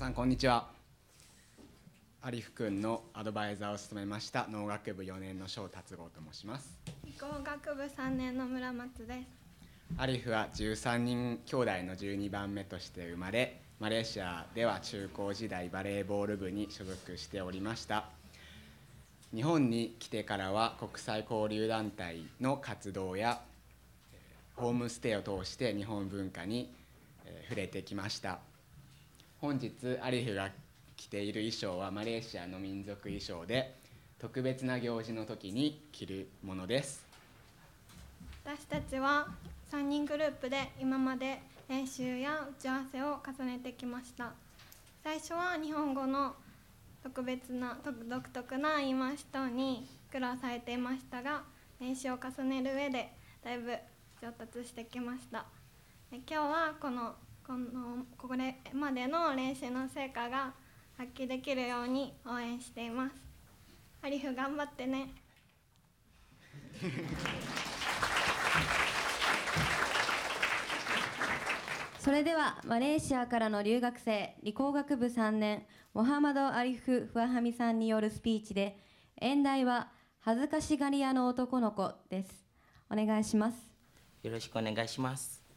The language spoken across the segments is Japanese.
さんこんにちは。アリフ君のアドバイザーを務めました農学部4年の翔達郎と申します。理工学部3年の村松です。アリフは13人兄弟の12番目として生まれマレーシアでは中高時代バレーボール部に所属しておりました。日本に来てからは国際交流団体の活動やえーホームステイを通して日本文化にえー触れてきました本日アリフが着ている衣装はマレーシアの民族衣装で特別な行事の時に着るものです。私たちは3人グループで今まで練習や打ち合わせを重ねてきました。最初は日本語の特別な独特な言い回し等に苦労されていましたが練習を重ねる上でだいぶ上達してきました。今日はこのこのこれまでの練習の成果が発揮できるように応援しています。アリフ頑張ってね。それではマレーシアからの留学生理工学部3年モハマド・アリフ・フアハミさんによるスピーチで演題は恥ずかしがり屋の男の子です。お願いします。よろしくお願いします。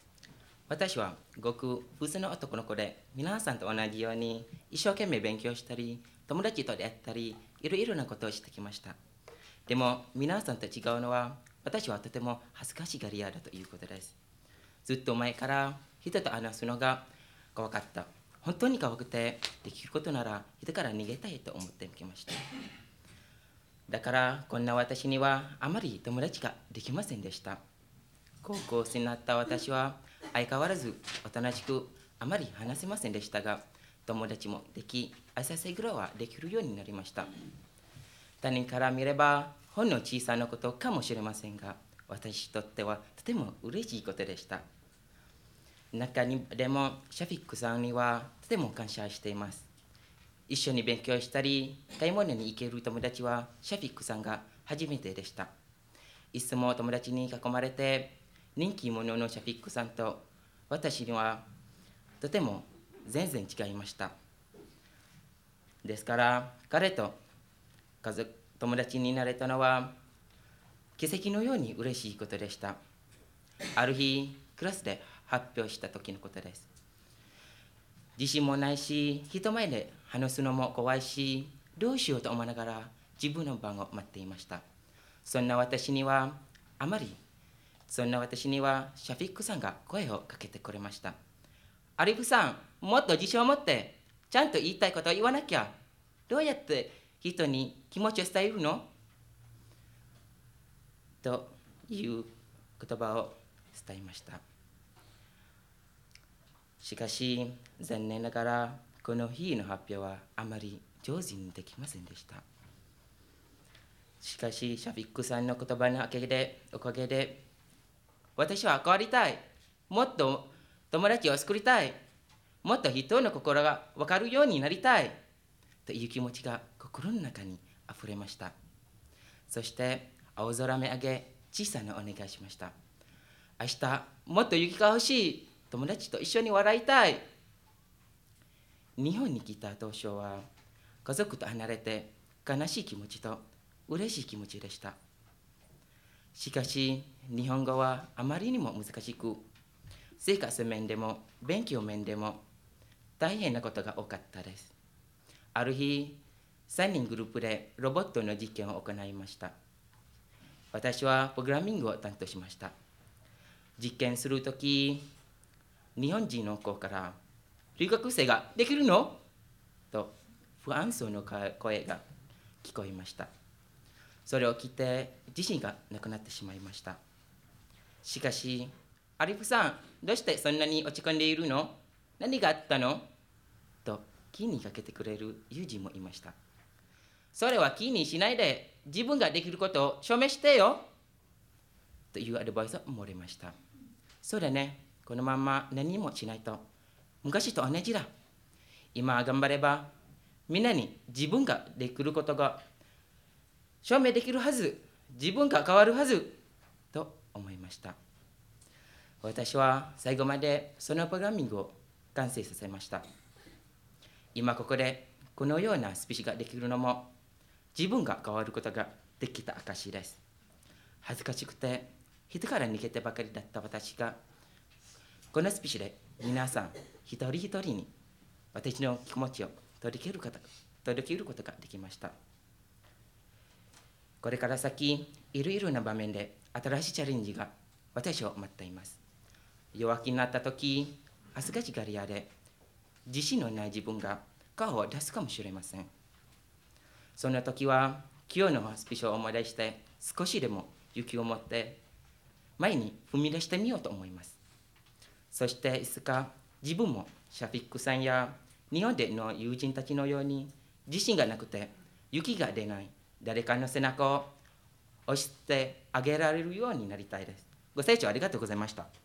私はごく普通の男の子で、皆さんと同じように一生懸命勉強したり、友達と出会ったり、いろいろなことをしてきました。でも、皆さんと違うのは、私はとても恥ずかしがり屋だということです。ずっと前から人と話すのが怖かった。本当に怖くて、できることなら人から逃げたいと思ってきました。だから、こんな私にはあまり友達ができませんでした。高校生になった私は相変わらずおとなしくあまり話せませんでしたが友達もでき朝せぐらいはできるようになりました。他人から見ればほんの小さなことかもしれませんが私にとってはとても嬉しいことでした。中にでもシャフィックさんにはとても感謝しています。一緒に勉強したり買い物に行ける友達はシャフィックさんが初めてでした。いつも友達に囲まれて人気者のシャフィックさんと私にはとても全然違いました。ですから彼と家族友達になれたのは奇跡のように嬉しいことでした。ある日クラスで発表した時のことです。自信もないし人前で話すのも怖いしどうしようと思いながら自分の番を待っていました。そんな私にはあまりそんな私にはシャフィックさんが声をかけてくれました。アリフさん、もっと自信を持って、ちゃんと言いたいことを言わなきゃ。どうやって人に気持ちを伝えるの？という言葉を伝えました。しかし、残念ながら、この日の発表はあまり上手にできませんでした。しかし、シャフィックさんの言葉のおかげで、おかげで、私は変わりたい。もっと友達を作りたい。もっと人の心が分かるようになりたい。という気持ちが心の中にあふれました。そして、青空目上げ、小さなお願いしました。明日、もっと雪が欲しい。友達と一緒に笑いたい。日本に来た当初は、家族と離れて悲しい気持ちと嬉しい気持ちでした。しかし、日本語はあまりにも難しく、生活面でも勉強面でも大変なことが多かったです。ある日、3人グループでロボットの実験を行いました。私はプログラミングを担当しました。実験するとき、日本人の子から、留学生ができるの？と不安そうな声が聞こえました。それを聞いて自信がなくなってしまいました。しかし、アリフさん、どうしてそんなに落ち込んでいるの？何があったの？と気にかけてくれる友人もいました。それは気にしないで自分ができることを証明してよというアドバイスを漏れました。そうだね、このまま何もしないと昔と同じだ。今頑張ればみんなに自分ができることが証明できるはず自分が変わるはず思いました。私は最後までそのプログラミングを完成させました。今ここでこのようなスピーチができるのも自分が変わることができた証です。恥ずかしくて人から逃げてばかりだった私がこのスピーチで皆さん一人一人に私の気持ちを届けること届けることができました。これから先いろいろな場面で新しいチャレンジが私を待っています。弱気になった時恥ずかしがり屋で自信のない自分が顔を出すかもしれません。そんな時は今日のスピーチを思い出して少しでも勇気を持って前に踏み出してみようと思います。そしていつか自分もシャフィックさんや日本での友人たちのように自信がなくて雪が出ない誰かの背中を押してあげられるようになりたいです。ご清聴ありがとうございました。